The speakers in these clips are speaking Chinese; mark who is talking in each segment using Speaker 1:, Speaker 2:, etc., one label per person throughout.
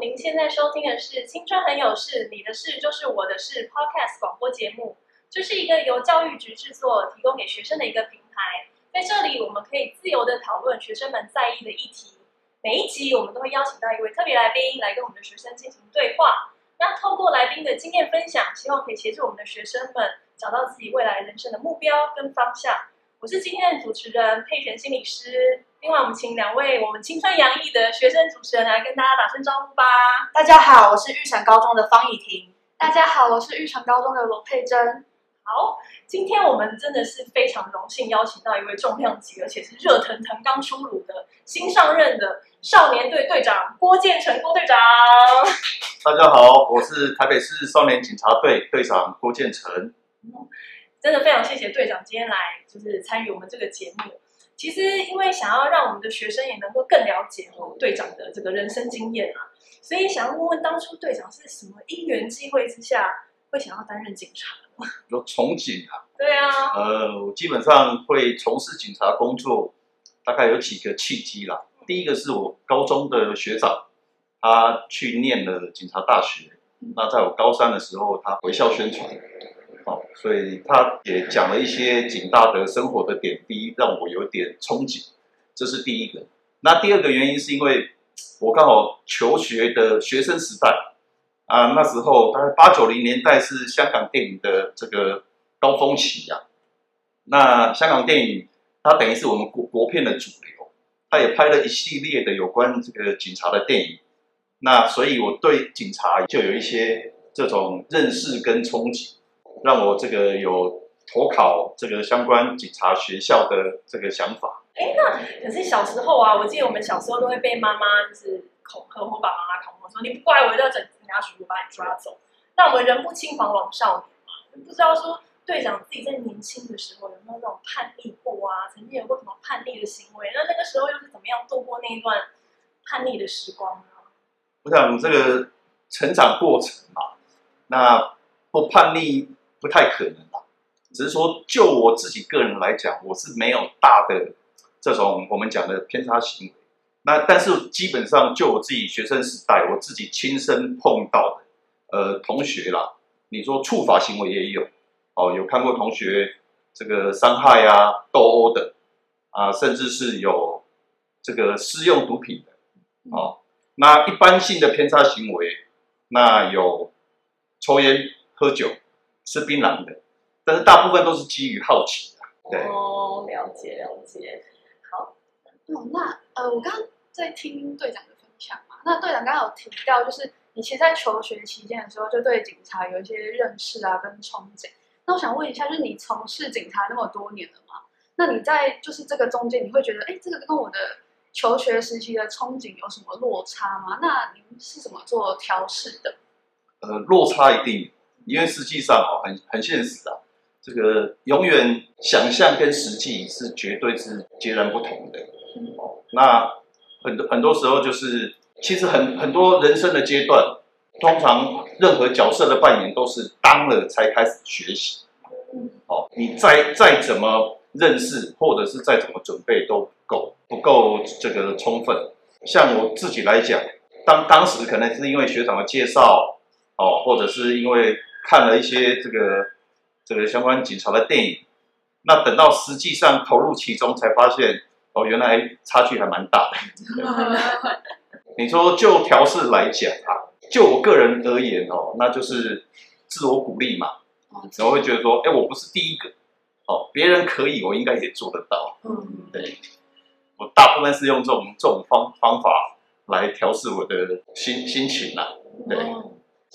Speaker 1: 您现在收听的是《青春很有事，你的事就是我的事》Podcast 广播节目。这是一个由教育局制作、提供给学生的一个平台。在这里，我们可以自由的讨论学生们在意的议题。每一集，我们都会邀请到一位特别来宾来跟我们的学生进行对话。那透过来宾的经验分享，希望可以协助我们的学生们找到自己未来人生的目标跟方向。我是今天的主持人佩璇心理师。另外，我们请两位我们青春洋溢的学生主持人来跟大家打声招呼吧。
Speaker 2: 大家好，我是玉成高中的方以婷。
Speaker 3: 大家好，我是玉成高中的罗佩珍。
Speaker 1: 好，今天我们真的是非常荣幸邀请到一位重量级，而且是热腾腾刚出炉的新上任的少年队队长郭建成郭队长。
Speaker 4: 大家好，我是台北市少年警察队队长郭建成。
Speaker 1: 嗯，真的非常谢谢队长今天来，就是参与我们这个节目。其实因为想要让我们的学生也能够更了解哦队长的这个人生经验啊，所以想要问问当初队长是什么因缘际会之下会想要担任警察？
Speaker 4: 有从警啊？
Speaker 1: 对啊。
Speaker 4: 呃，我基本上会从事警察工作，大概有几个契机啦。第一个是我高中的学长，他去念了警察大学。那在我高三的时候，他回校宣传，好、哦，所以他也讲了一些警大的生活的点滴，让我有点憧憬。这是第一个。那第二个原因是因为我刚好求学的学生时代。啊，那时候大概八九零年代是香港电影的这个高峰期呀、啊。那香港电影它等于是我们国国片的主流，它也拍了一系列的有关这个警察的电影。那所以我对警察就有一些这种认识跟憧憬，让我这个有投考这个相关警察学校的这个想法。
Speaker 1: 哎，那可是小时候啊，我记得我们小时候都会被妈妈就是恐吓或爸爸妈妈恐吓说，你不乖，我就要整。警察叔叔把你抓走，那我们人不轻狂枉少年嘛，不知道说队长自己在年轻的时候有没有那种叛逆过啊？曾经有过什么叛逆的行为？那那个时候又是怎么样度过那一段叛逆的时光呢？
Speaker 4: 我想这个成长过程嘛，那不叛逆不太可能啦。只是说就我自己个人来讲，我是没有大的这种我们讲的偏差行为。那但是基本上就我自己学生时代，我自己亲身碰到的，呃，同学啦，你说触法行为也有，哦，有看过同学这个伤害啊、斗殴的，啊，甚至是有这个私用毒品的，哦，那一般性的偏差行为，那有抽烟、喝酒、吃槟榔的，但是大部分都是基于好奇的，对。
Speaker 1: 哦，了解了解。
Speaker 3: 哦，那呃，我刚刚在听队长的分享嘛，那队长刚刚有提到，就是你其实，在求学期间的时候，就对警察有一些认识啊，跟憧憬。那我想问一下，就是你从事警察那么多年了嘛，那你在就是这个中间，你会觉得，哎，这个跟我的求学时期的憧憬有什么落差吗？那您是怎么做调试的？
Speaker 4: 呃，落差一定，因为实际上哦，很很现实啊，这个永远想象跟实际是绝对是截然不同的。那很多很多时候就是，其实很很多人生的阶段，通常任何角色的扮演都是当了才开始学习。哦，你再再怎么认识，或者是再怎么准备都不够，不够这个充分。像我自己来讲，当当时可能是因为学长的介绍，哦，或者是因为看了一些这个这个相关警察的电影，那等到实际上投入其中，才发现。哦，原来差距还蛮大的。你说就调试来讲啊，就我个人而言哦，那就是自我鼓励嘛。然后会觉得说，哎，我不是第一个，哦，别人可以，我应该也做得到。嗯，对。我大部分是用这种这种方方法来调试我的心心情啦。对。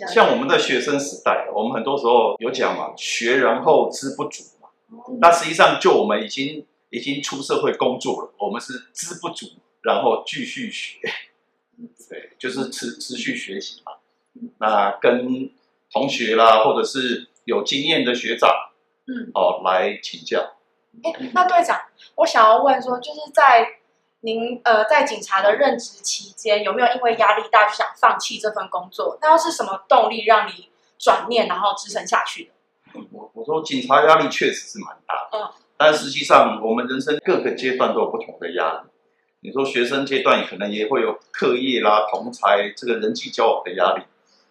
Speaker 4: 像我们的学生时代，我们很多时候有讲嘛，学然后知不足嘛。那实际上，就我们已经。已经出社会工作了，我们是知不足，然后继续学，对，就是持持续学习嘛。那跟同学啦，或者是有经验的学长，嗯，哦，来请教。
Speaker 2: 哎，那队长，我想要问说，就是在您呃在警察的任职期间，有没有因为压力大就想放弃这份工作？那又是什么动力让你转念，然后支撑下去的？
Speaker 4: 我我说警察压力确实是蛮大的。嗯。但实际上，我们人生各个阶段都有不同的压力。你说学生阶段可能也会有课业啦、同才这个人际交往的压力。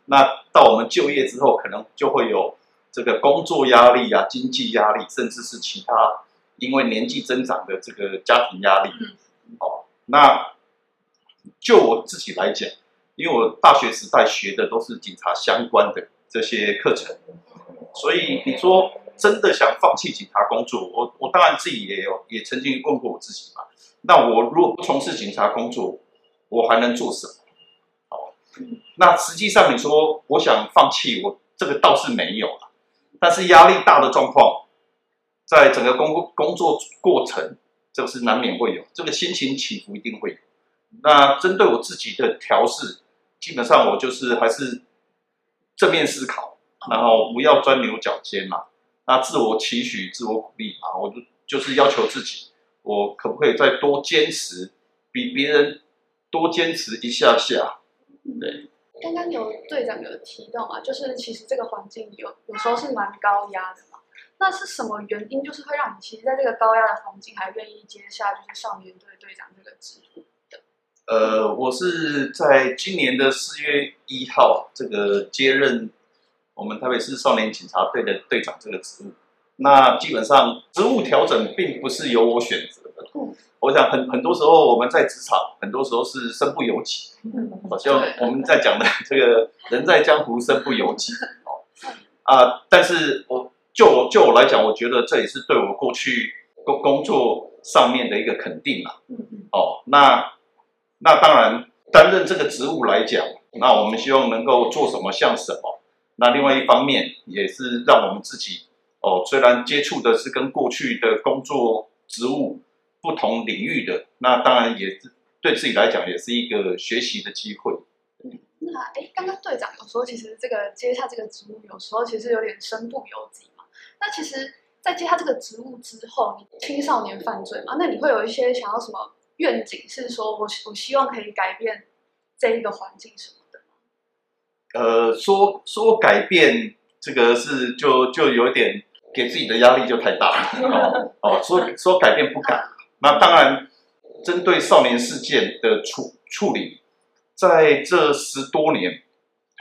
Speaker 4: 那到我们就业之后，可能就会有这个工作压力啊、经济压力，甚至是其他因为年纪增长的这个家庭压力。嗯，哦，那就我自己来讲，因为我大学时代学的都是警察相关的这些课程，所以你说真的想放弃警察工作，我我当然自己也有也曾经问过我自己嘛。那我如果不从事警察工作，我还能做什么？好，那实际上你说我想放弃，我这个倒是没有了。但是压力大的状况，在整个工工作过程，这个是难免会有，这个心情起伏一定会有。那针对我自己的调试，基本上我就是还是正面思考，然后不要钻牛角尖嘛。那自我期许、自我鼓励啊，我就就是要求自己。我可不可以再多坚持，比别人多坚持一下下？对，
Speaker 3: 刚刚有队长有提到啊，就是其实这个环境有有时候是蛮高压的嘛。那是什么原因，就是会让你其实在这个高压的环境还愿意接下就是少年队队长这个职务的？
Speaker 4: 呃，我是在今年的四月一号这个接任我们台北市少年警察队的队长这个职务。那基本上职务调整并不是由我选择的。嗯，我想很很多时候我们在职场，很多时候是身不由己。嗯，好像我们在讲的 这个人在江湖身不由己。哦，啊，但是我就我就我来讲，我觉得这也是对我过去工工作上面的一个肯定啦。嗯嗯。哦，那那当然担任这个职务来讲，那我们希望能够做什么像什么。那另外一方面也是让我们自己。哦，虽然接触的是跟过去的工作职务不同领域的，那当然也是对自己来讲也是一个学习的机会。
Speaker 3: 嗯，那哎，刚刚队长有说，其实这个接下这个职务，有时候其实有点身不由己嘛。那其实，在接他这个职务之后，你青少年犯罪嘛，那你会有一些想要什么愿景？是说我我希望可以改变这一个环境什么的吗？
Speaker 4: 呃，说说改变这个是就就有点。给自己的压力就太大了 哦，说说改变不敢，那当然，针对少年事件的处处理，在这十多年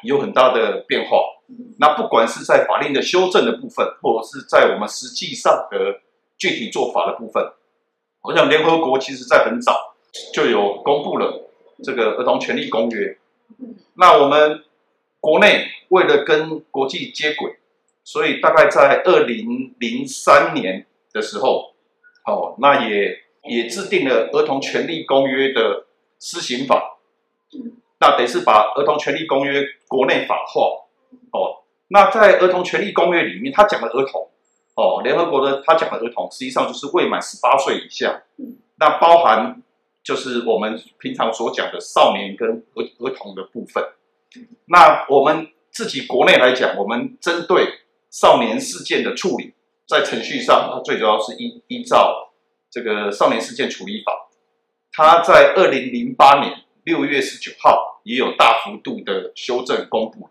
Speaker 4: 有很大的变化。那不管是在法令的修正的部分，或者是在我们实际上的具体做法的部分，我想联合国其实在很早就有公布了这个儿童权利公约。那我们国内为了跟国际接轨。所以大概在二零零三年的时候，哦，那也也制定了儿童权利公约的施行法，那得是把儿童权利公约国内法化，哦，那在儿童权利公约里面，他讲的儿童，哦，联合国的他讲的儿童，实际上就是未满十八岁以下，那包含就是我们平常所讲的少年跟儿儿童的部分，那我们自己国内来讲，我们针对。少年事件的处理，在程序上，它最主要是依依照这个《少年事件处理法》，它在二零零八年六月十九号也有大幅度的修正公布。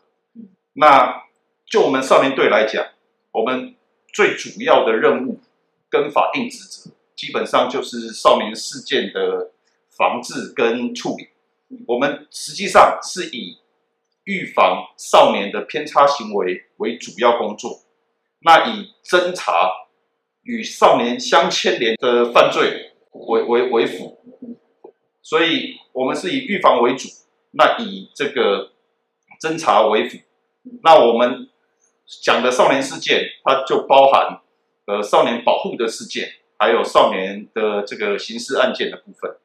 Speaker 4: 那就我们少年队来讲，我们最主要的任务跟法定职责，基本上就是少年事件的防治跟处理。我们实际上是以预防少年的偏差行为为主要工作，那以侦查与少年相牵连的犯罪为为为辅，所以我们是以预防为主，那以这个侦查为辅。那我们讲的少年事件，它就包含呃少年保护的事件，还有少年的这个刑事案件的部分。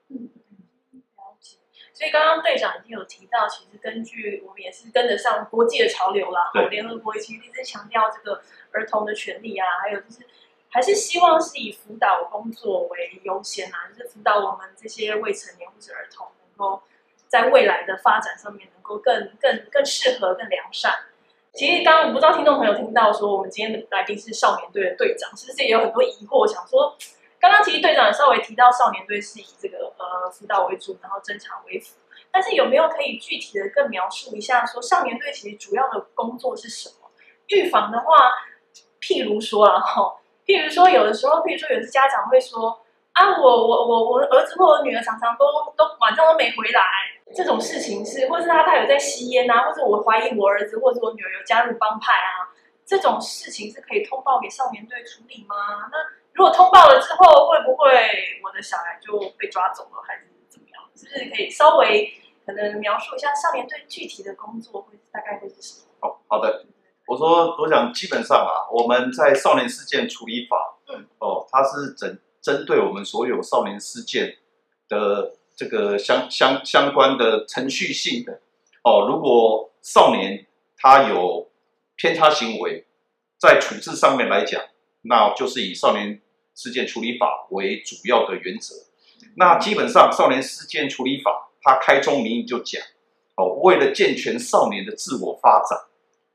Speaker 1: 所以刚刚队长已经有提到，其实根据我们也是跟得上国际的潮流啦。联合国其实一直强调这个儿童的权利啊，还有就是还是希望是以辅导工作为优先啊，就是辅导我们这些未成年或者儿童，能够在未来的发展上面能够更更更适合、更良善。其实刚刚我不知道听众朋友听到说，我们今天的来宾是少年队的队长，是不是也有很多疑惑，想说？刚刚其实队长稍微提到，少年队是以这个呃辅导为主，然后侦查为辅。但是有没有可以具体的更描述一下，说少年队其实主要的工作是什么？预防的话，譬如说啊，哈，譬如说有的时候，譬如说有的家长会说，啊，我我我我儿子或我女儿常常都都晚上都没回来，这种事情是，或是他他有在吸烟啊，或者我怀疑我儿子或者我女儿有加入帮派啊，这种事情是可以通报给少年队处理吗？那如果通报了之后，会不会我的小孩就被抓走了，还是怎么样？是不是可以稍微可能描述一下少年队具体的工作会大概会是什么？
Speaker 4: 好好的，我说我想基本上啊，我们在少年事件处理法，嗯，哦，它是针。针对我们所有少年事件的这个相相相关的程序性的哦，如果少年他有偏差行为，在处置上面来讲，那就是以少年事件处理法为主要的原则。那基本上少年事件处理法，它开宗明义就讲哦，为了健全少年的自我发展，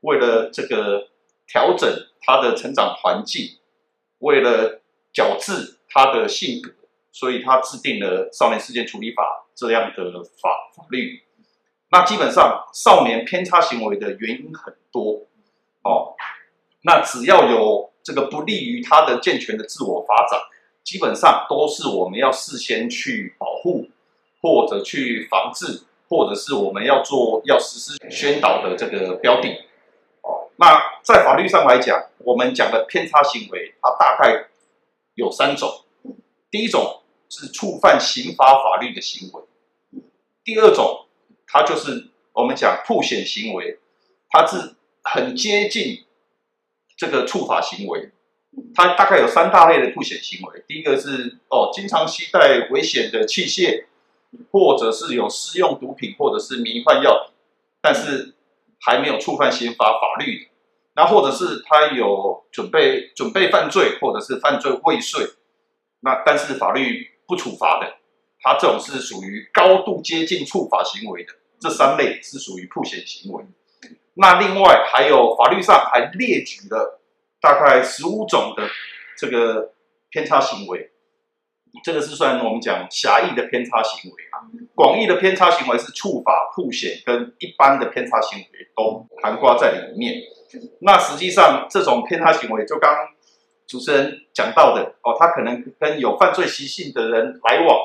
Speaker 4: 为了这个调整他的成长环境，为了矫治。他的性格，所以他制定了少年事件处理法这样的法法律。那基本上少年偏差行为的原因很多哦，那只要有这个不利于他的健全的自我发展，基本上都是我们要事先去保护，或者去防治，或者是我们要做要实施宣导的这个标的。哦，那在法律上来讲，我们讲的偏差行为，它大概有三种。第一种是触犯刑法法律的行为，第二种，它就是我们讲曝险行为，它是很接近这个触法行为，它大概有三大类的曝险行为。第一个是哦，经常携带危险的器械，或者是有私用毒品或者是迷幻药品，但是还没有触犯刑法法律的，那或者是他有准备准备犯罪，或者是犯罪未遂。那但是法律不处罚的，他这种是属于高度接近触法行为的，这三类是属于曝险行为。那另外还有法律上还列举了大概十五种的这个偏差行为，这个是算我们讲狭义的偏差行为啊，广义的偏差行为是触法、曝险跟一般的偏差行为都涵盖在里面。那实际上这种偏差行为就刚。主持人讲到的哦，他可能跟有犯罪习性的人来往，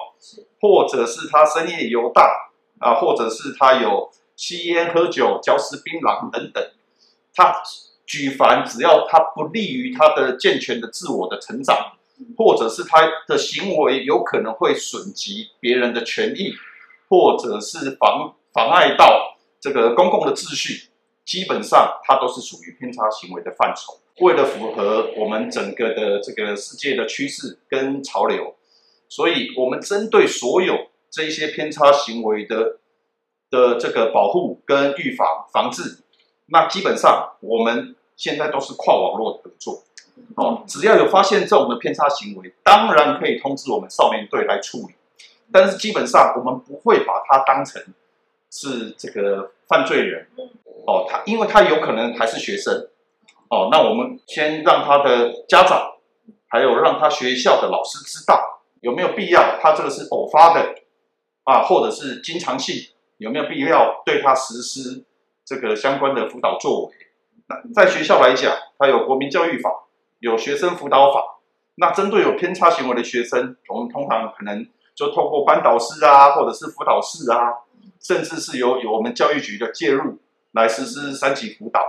Speaker 4: 或者是他深夜游荡啊，或者是他有吸烟、喝酒、嚼食槟榔等等。他举凡只要他不利于他的健全的自我的成长，或者是他的行为有可能会损及别人的权益，或者是妨妨碍到这个公共的秩序，基本上他都是属于偏差行为的范畴。为了符合我们整个的这个世界的趋势跟潮流，所以我们针对所有这一些偏差行为的的这个保护跟预防防治，那基本上我们现在都是跨网络合作。哦，只要有发现这种的偏差行为，当然可以通知我们少年队来处理，但是基本上我们不会把他当成是这个犯罪人。哦，他因为他有可能还是学生。哦，那我们先让他的家长，还有让他学校的老师知道有没有必要，他这个是偶发的啊，或者是经常性，有没有必要对他实施这个相关的辅导作为？那在学校来讲，他有国民教育法，有学生辅导法。那针对有偏差行为的学生，我们通常可能就透过班导师啊，或者是辅导室啊，甚至是由由我们教育局的介入来实施三级辅导。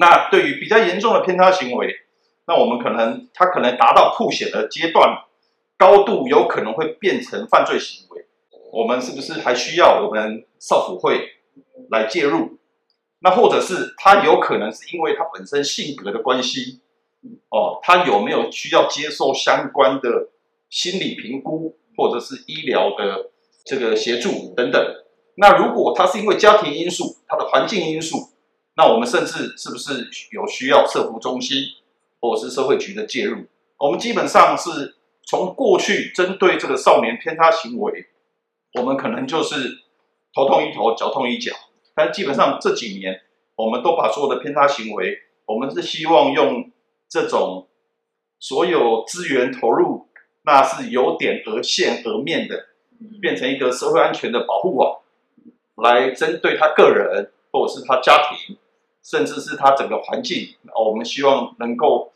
Speaker 4: 那对于比较严重的偏差行为，那我们可能他可能达到吐血的阶段，高度有可能会变成犯罪行为，我们是不是还需要我们少辅会来介入？那或者是他有可能是因为他本身性格的关系，哦，他有没有需要接受相关的心理评估或者是医疗的这个协助等等？那如果他是因为家庭因素、他的环境因素，那我们甚至是不是有需要社福中心或者是社会局的介入？我们基本上是从过去针对这个少年偏差行为，我们可能就是头痛医头，脚痛医脚。但基本上这几年，我们都把所有的偏差行为，我们是希望用这种所有资源投入，那是有点而线而面的，变成一个社会安全的保护网，来针对他个人或者是他家庭。甚至是他整个环境，我们希望能够，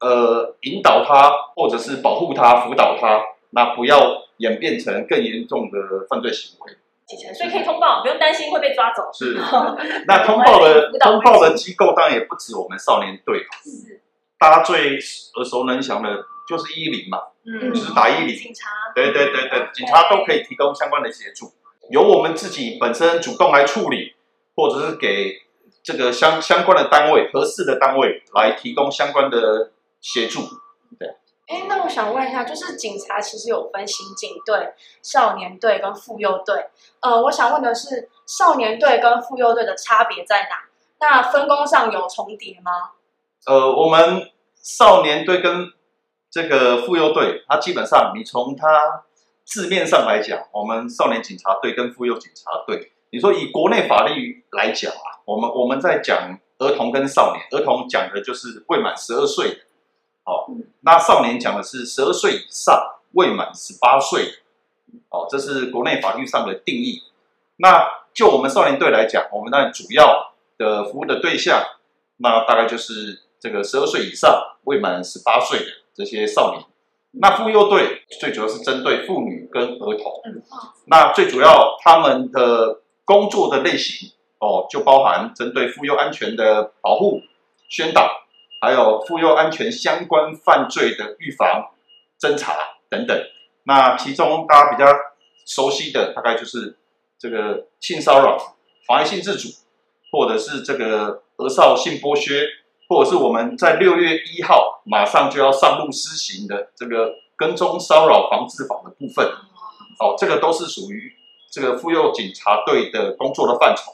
Speaker 4: 呃，引导他，或者是保护他、辅导他，那不要演变成更严重的犯罪行为。
Speaker 1: 所以可以通报，不用担心会被抓走。
Speaker 4: 是，那通报的通报的机构当然也不止我们少年队，是，大家最耳熟能详的就是一一零嘛，嗯，就是打一一零，警察，对对对对，警察都可以提供相关的协助，由我们自己本身主动来处理，或者是给这个相相关的单位合适的单位来提供相关的协助。
Speaker 2: 哎，那我想问一下，就是警察其实有分刑警队、少年队跟妇幼队。呃，我想问的是，少年队跟妇幼队的差别在哪？那分工上有重叠吗？
Speaker 4: 呃，我们少年队跟这个妇幼队，它基本上，你从它字面上来讲，我们少年警察队跟妇幼警察队，你说以国内法律来讲啊，我们我们在讲儿童跟少年，儿童讲的就是未满十二岁的。哦，那少年讲的是十二岁以上未满十八岁，哦，这是国内法律上的定义。那就我们少年队来讲，我们那主要的服务的对象，那大概就是这个十二岁以上未满十八岁的这些少年。那妇幼队最主要是针对妇女跟儿童。那最主要他们的工作的类型，哦，就包含针对妇幼安全的保护、宣导。还有妇幼安全相关犯罪的预防、侦查等等。那其中大家比较熟悉的，大概就是这个性骚扰、妨碍性自主，或者是这个儿少性剥削，或者是我们在六月一号马上就要上路施行的这个跟踪骚扰防治法的部分。哦，这个都是属于这个妇幼警察队的工作的范畴。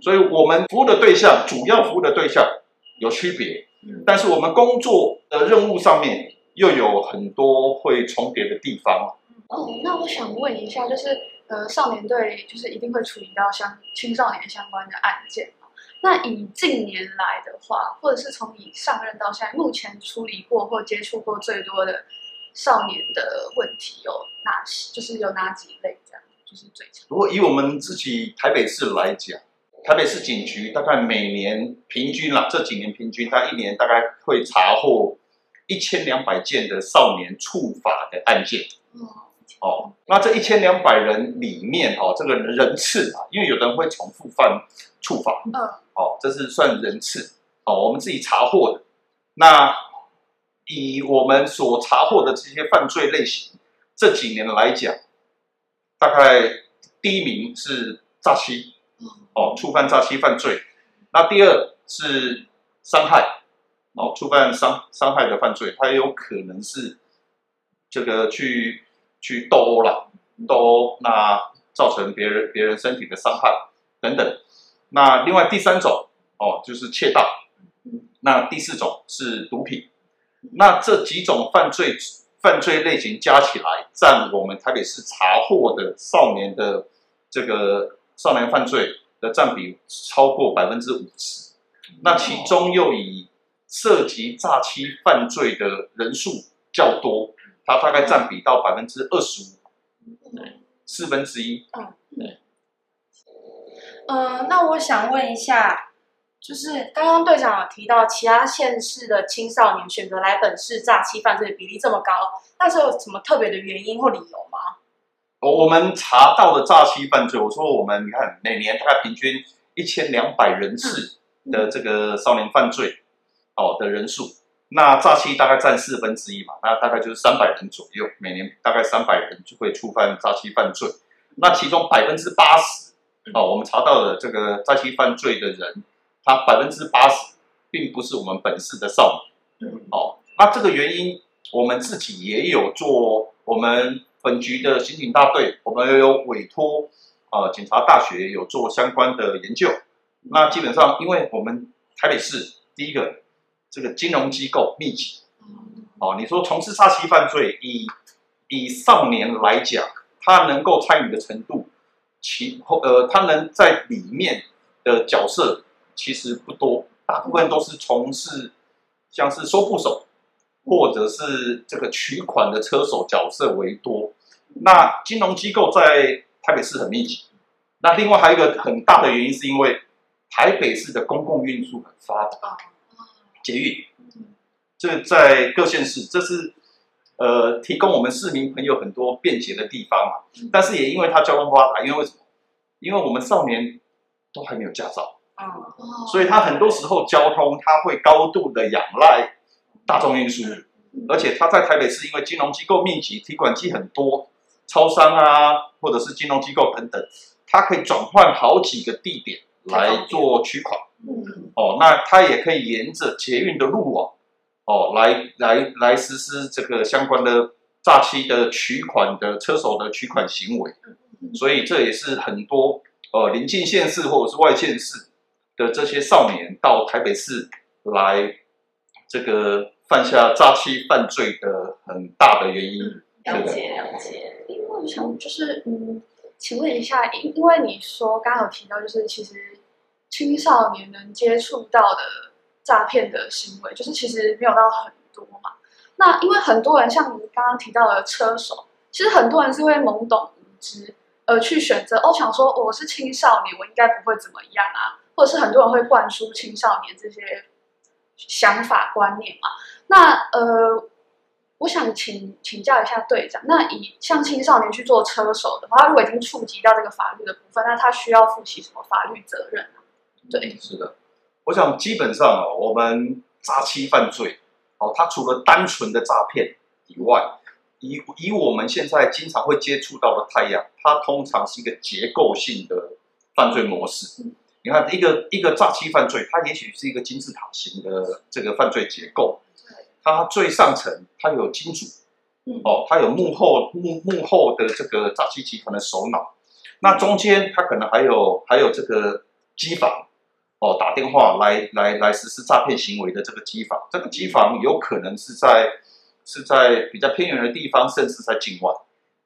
Speaker 4: 所以，我们服务的对象，主要服务的对象有区别。但是我们工作的任务上面又有很多会重叠的地方。
Speaker 3: 哦，那我想问一下，就是呃，少年队就是一定会处理到相青少年相关的案件。那以近年来的话，或者是从你上任到现在，目前处理过或接触过最多的少年的问题有哪些？就是有哪几类？这样就是最常。
Speaker 4: 如果以我们自己台北市来讲。台北市警局大概每年平均啦，这几年平均，它一年大概会查获一千两百件的少年触法的案件。哦，那这一千两百人里面，哦，这个人次啊，因为有人会重复犯触法，嗯，哦，这是算人次，哦，我们自己查获的。那以我们所查获的这些犯罪类型，这几年来讲，大概第一名是诈欺。哦，触犯诈欺犯罪，那第二是伤害，哦，触犯伤伤害的犯罪，它也有可能是这个去去斗殴了，斗殴，那造成别人别人身体的伤害等等。那另外第三种哦，就是窃盗，那第四种是毒品。那这几种犯罪犯罪类型加起来，占我们台北市查获的少年的这个少年犯罪。的占比超过百分之五十，那其中又以涉及诈欺犯罪的人数较多，它大概占比到百分之二十五，四分之一。嗯，对。
Speaker 2: 呃，那我想问一下，就是刚刚队长有提到，其他县市的青少年选择来本市诈欺犯罪的比例这么高，那是有什么特别的原因或理由吗？
Speaker 4: 我们查到的诈欺犯罪，我说我们你看每年大概平均一千两百人次的这个少年犯罪哦的人数，那诈欺大概占四分之一嘛，那大概就是三百人左右，每年大概三百人就会触犯诈欺犯罪，那其中百分之八十哦，我们查到的这个诈欺犯罪的人，他百分之八十并不是我们本市的少年，哦，那这个原因我们自己也有做我们。本局的刑警大队，我们也有委托，呃，警察大学有做相关的研究。那基本上，因为我们台北市第一个这个金融机构密集，哦，你说从事诈欺犯罪，以以少年来讲，他能够参与的程度，其后呃，他能在里面的角色其实不多，大部分都是从事像是收簿手。或者是这个取款的车手角色为多，那金融机构在台北市很密集。那另外还有一个很大的原因，是因为台北市的公共运输很发达，捷运，这在各县市，这是呃提供我们市民朋友很多便捷的地方嘛。但是也因为它交通发达，因为为什么？因为我们少年都还没有驾照，
Speaker 2: 嗯，
Speaker 4: 所以他很多时候交通它会高度的仰赖大众运输，而且他在台北市因为金融机构密集，提款机很多，超商啊或者是金融机构等等，它可以转换好几个地点来做取款。
Speaker 3: 嗯。
Speaker 4: 哦，那他也可以沿着捷运的路网，哦，来来来实施这个相关的诈欺的取款的车手的取款行为，所以这也是很多呃邻近县市或者是外县市的这些少年到台北市来这个犯下诈欺犯罪的很大的原因。
Speaker 1: 了解了解。
Speaker 3: 因为我想就是嗯，请问一下，因因为你说刚刚有提到，就是其实。青少年能接触到的诈骗的行为，就是其实没有到很多嘛。那因为很多人像你刚刚提到的车手，其实很多人是会懵懂无知而去选择，哦，想说我是青少年，我应该不会怎么样啊，或者是很多人会灌输青少年这些想法观念嘛。那呃，我想请请教一下队长，那以像青少年去做车手的话，他如果已经触及到这个法律的部分，那他需要负起什么法律责任呢？对，
Speaker 4: 是的，我想基本上哦，我们诈欺犯罪，哦，它除了单纯的诈骗以外，以以我们现在经常会接触到的太阳，它通常是一个结构性的犯罪模式。你看，一个一个诈欺犯罪，它也许是一个金字塔型的这个犯罪结构，它最上层它有金主，哦，它有幕后幕幕后的这个诈欺集团的首脑，那中间它可能还有还有这个机房。哦，打电话来来来实施诈骗行为的这个机房，这个机房有可能是在是在比较偏远的地方，甚至在境外。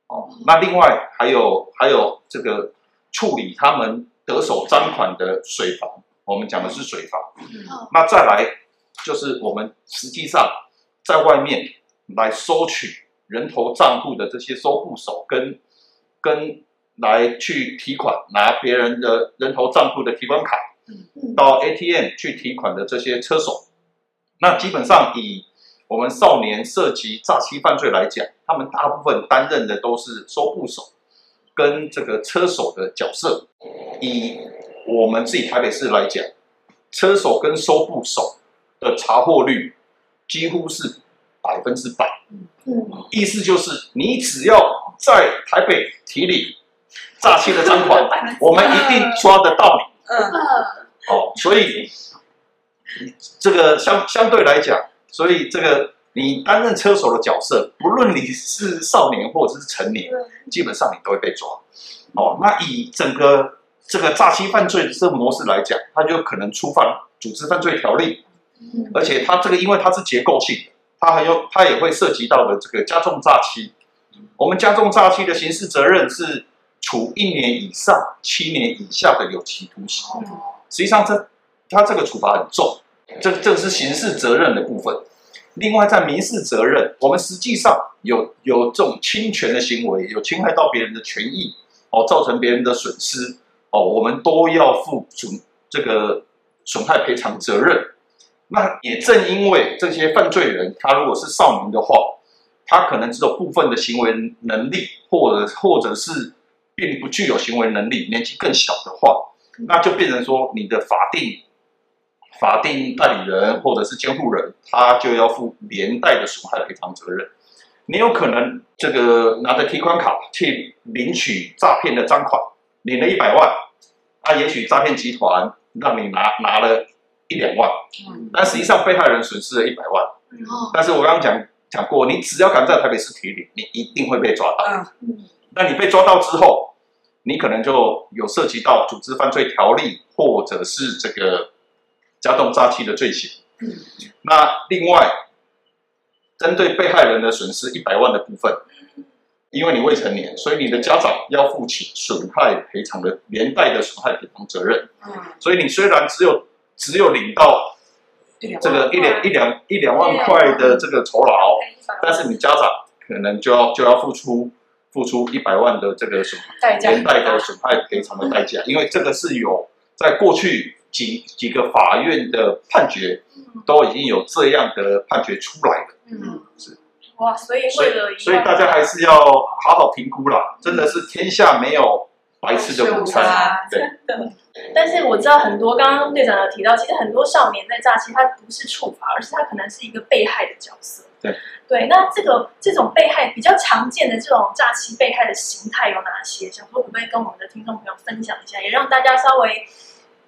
Speaker 4: 哦，那另外还有还有这个处理他们得手赃款的水房，我们讲的是水房。那再来就是我们实际上在外面来收取人头账户的这些收户手跟跟来去提款拿别人的人头账户的提款卡。到 ATM 去提款的这些车手，那基本上以我们少年涉及诈欺犯罪来讲，他们大部分担任的都是收簿手跟这个车手的角色。以我们自己台北市来讲，车手跟收部手的查获率几乎是百分之百。嗯，意思就是你只要在台北提领诈欺的赃款，我们一定抓得到你。嗯，哦，所以这个相相对来讲，所以这个你担任车手的角色，不论你是少年或者是成年，基本上你都会被抓。哦，那以整个这个诈欺犯罪的这个模式来讲，它就可能触犯组织犯罪条例，而且它这个因为它是结构性的，它还有它也会涉及到的这个加重诈欺。我们加重诈欺的刑事责任是。处一年以上七年以下的有期徒刑，实际上这他这个处罚很重，这这是刑事责任的部分。另外在民事责任，我们实际上有有这种侵权的行为，有侵害到别人的权益，哦，造成别人的损失，哦，我们都要负损这个损害赔偿责任。那也正因为这些犯罪人，他如果是少年的话，他可能只有部分的行为能力，或者或者是。并不具有行为能力，年纪更小的话，那就变成说你的法定法定代理人或者是监护人，他就要负连带的损害赔偿责任。你有可能这个拿着提款卡去领取诈骗的赃款，领了一百万，啊也许诈骗集团让你拿拿了一两万，但实际上被害人损失了一百万。但是我刚刚讲讲过，你只要敢在台北市提领，你一定会被抓到。那你被抓到之后，你可能就有涉及到组织犯罪条例，或者是这个加重诈欺的罪行。嗯，那另外，针对被害人的损失一百万的部分，因为你未成年，所以你的家长要负起损害赔偿的连带的损害赔偿责任。嗯，所以你虽然只有只有领到这个一两一两一两万块的这个酬劳，但是你家长可能就要就要付出。付出一百万的这个损连带的损害赔偿的代价，因为这个是有在过去几几个法院的判决都已经有这样的判决出来了。嗯，是。
Speaker 1: 哇，所以为
Speaker 4: 所以
Speaker 1: 了
Speaker 4: 所以大家还是要好好评估啦，真的是天下没有白吃的午餐。对，
Speaker 1: 但是我知道很多，刚刚队长有提到，其实很多少年在诈欺，他不是处罚，而是他可能是一个被害的角色。
Speaker 4: 对
Speaker 1: 对，那这个这种被害比较常见的这种诈欺被害的形态有哪些？想说可不可以跟我们的听众朋友分享一下，也让大家稍微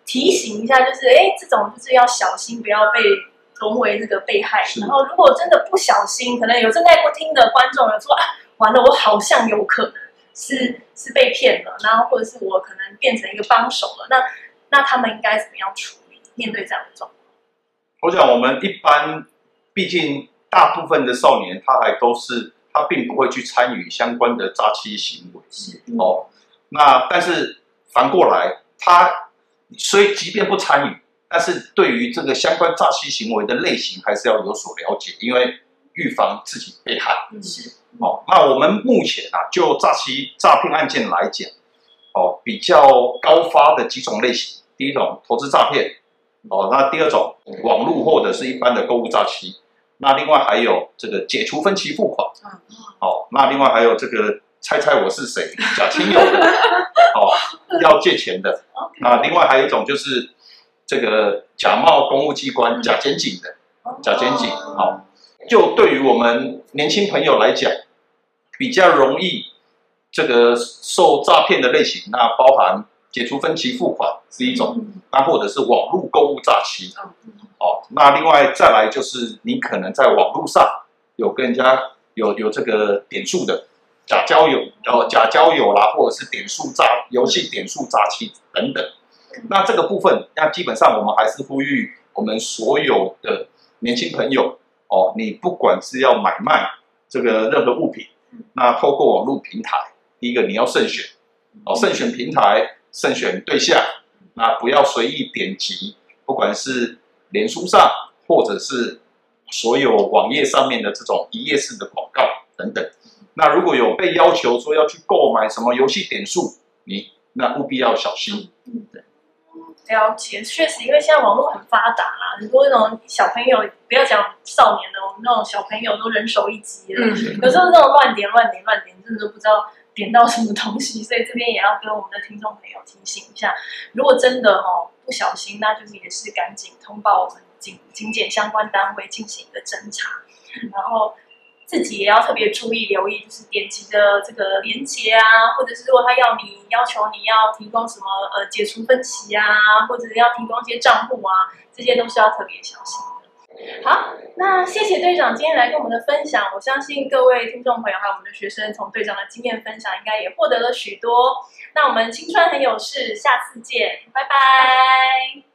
Speaker 1: 提醒一下，就是哎，这种就是要小心，不要被沦为这个被害。然后如果真的不小心，可能有正在听的观众有说啊，完了，我好像有可能是是被骗了，然后或者是我可能变成一个帮手了，那那他们应该怎么样处理面对这样的状况？
Speaker 4: 我想我们一般，毕竟。大部分的少年，他还都是他并不会去参与相关的诈欺行为，是哦。那但是反过来，他虽即便不参与，但是对于这个相关诈欺行为的类型，还是要有所了解，因为预防自己被害。是哦。那我们目前啊，就诈欺诈骗案件来讲，哦，比较高发的几种类型，第一种投资诈骗，哦，那第二种网络或者是一般的购物诈欺。那另外还有这个解除分期付款，哦，那另外还有这个猜猜我是谁，假亲友的，哦，要借钱的，那另外还有一种就是这个假冒公务机关、假检警的，假检警，好，就对于我们年轻朋友来讲，比较容易这个受诈骗的类型，那包含解除分期付款是一种，那或者是网络购物诈欺。哦，那另外再来就是你可能在网络上有跟人家有有这个点数的假交友，然后假交友啦，或者是点数诈游戏点数诈欺等等。那这个部分，那基本上我们还是呼吁我们所有的年轻朋友哦，你不管是要买卖这个任何物品，那透过网络平台，第一个你要慎选哦，慎选平台，慎选对象，那不要随意点击，不管是。脸书上，或者是所有网页上面的这种一页式的广告等等，那如果有被要求说要去购买什么游戏点数，你那务必要小心。
Speaker 1: 嗯，对，了解，确实，因为现在网络很发达啦，很多那种小朋友，不要讲少年的，我们那种小朋友都人手一机了，嗯、有时候那种乱点、乱点、乱点，真的都不知道点到什么东西，所以这边也要跟我们的听众朋友提醒一下，如果真的哦。不小心，那就是也是赶紧通报我们警警检相关单位进行一个侦查，然后自己也要特别注意留意，就是点击的这个连接啊，或者是如果他要你要求你要提供什么呃解除分歧啊，或者要提供一些账户啊，这些都是要特别小心的。好，那谢谢队长今天来跟我们的分享，我相信各位听众朋友还有我们的学生，从队长的经验分享，应该也获得了许多。那我们青春很有事，下次见，拜拜。